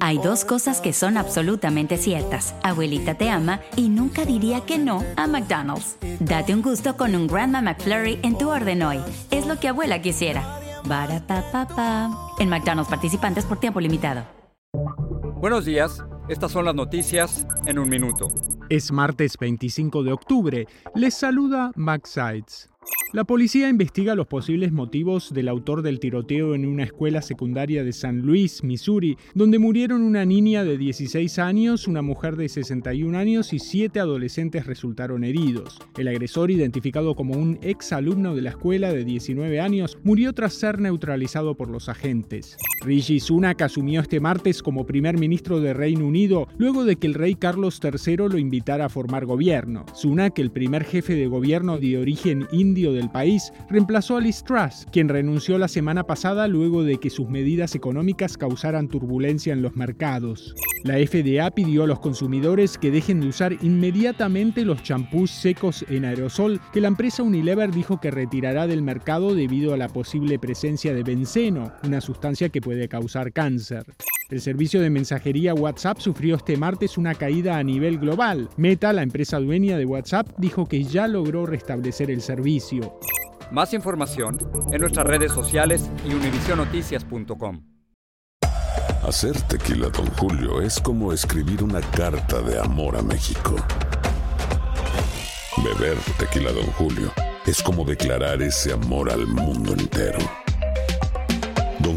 Hay dos cosas que son absolutamente ciertas. Abuelita te ama y nunca diría que no a McDonald's. Date un gusto con un Grandma McFlurry en tu orden hoy. Es lo que abuela quisiera. En McDonald's participantes por tiempo limitado. Buenos días. Estas son las noticias en un minuto. Es martes 25 de octubre. Les saluda Max Sides. La policía investiga los posibles motivos del autor del tiroteo en una escuela secundaria de San Luis, Missouri, donde murieron una niña de 16 años, una mujer de 61 años y siete adolescentes resultaron heridos. El agresor, identificado como un ex alumno de la escuela de 19 años, murió tras ser neutralizado por los agentes. Rishi Sunak asumió este martes como primer ministro de Reino Unido luego de que el rey Carlos III lo invitara a formar gobierno. Sunak, el primer jefe de gobierno de origen indio del país, reemplazó a Liz Truss, quien renunció la semana pasada luego de que sus medidas económicas causaran turbulencia en los mercados. La FDA pidió a los consumidores que dejen de usar inmediatamente los champús secos en aerosol que la empresa Unilever dijo que retirará del mercado debido a la posible presencia de benceno, una sustancia que puede causar cáncer. El servicio de mensajería WhatsApp sufrió este martes una caída a nivel global. Meta, la empresa dueña de WhatsApp, dijo que ya logró restablecer el servicio. Más información en nuestras redes sociales y univisionoticias.com. Hacer tequila, don Julio, es como escribir una carta de amor a México. Beber tequila, don Julio, es como declarar ese amor al mundo entero.